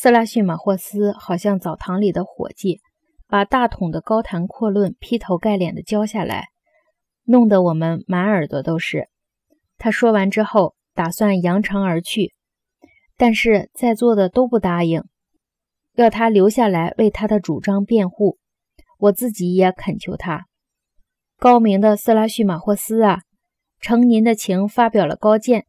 色拉逊马霍斯好像澡堂里的伙计，把大桶的高谈阔论劈头盖脸的浇下来，弄得我们满耳朵都是。他说完之后，打算扬长而去，但是在座的都不答应，要他留下来为他的主张辩护。我自己也恳求他，高明的色拉叙马霍斯啊，承您的情发表了高见，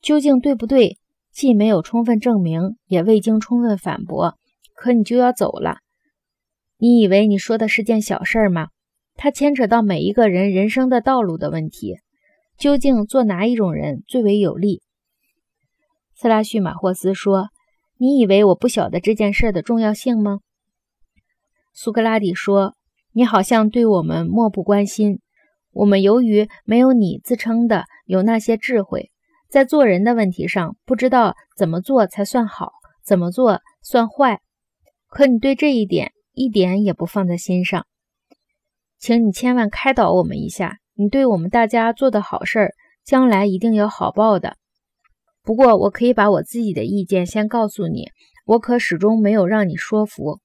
究竟对不对？既没有充分证明，也未经充分反驳，可你就要走了？你以为你说的是件小事吗？它牵扯到每一个人人生的道路的问题。究竟做哪一种人最为有利？斯拉叙马霍斯说：“你以为我不晓得这件事的重要性吗？”苏格拉底说：“你好像对我们漠不关心。我们由于没有你自称的有那些智慧，在做人的问题上不知道怎么做才算好，怎么做算坏。可你对这一点一点也不放在心上，请你千万开导我们一下。”你对我们大家做的好事儿，将来一定有好报的。不过，我可以把我自己的意见先告诉你，我可始终没有让你说服。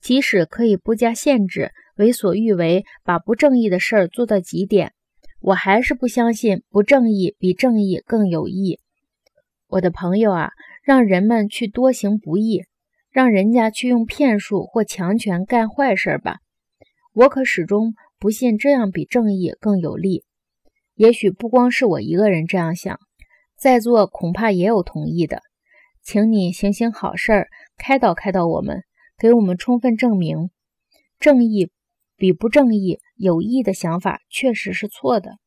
即使可以不加限制、为所欲为，把不正义的事儿做到极点，我还是不相信不正义比正义更有益。我的朋友啊，让人们去多行不义，让人家去用骗术或强权干坏事儿吧。我可始终。不信这样比正义更有利。也许不光是我一个人这样想，在座恐怕也有同意的。请你行行好事儿，开导开导我们，给我们充分证明，正义比不正义有益的想法确实是错的。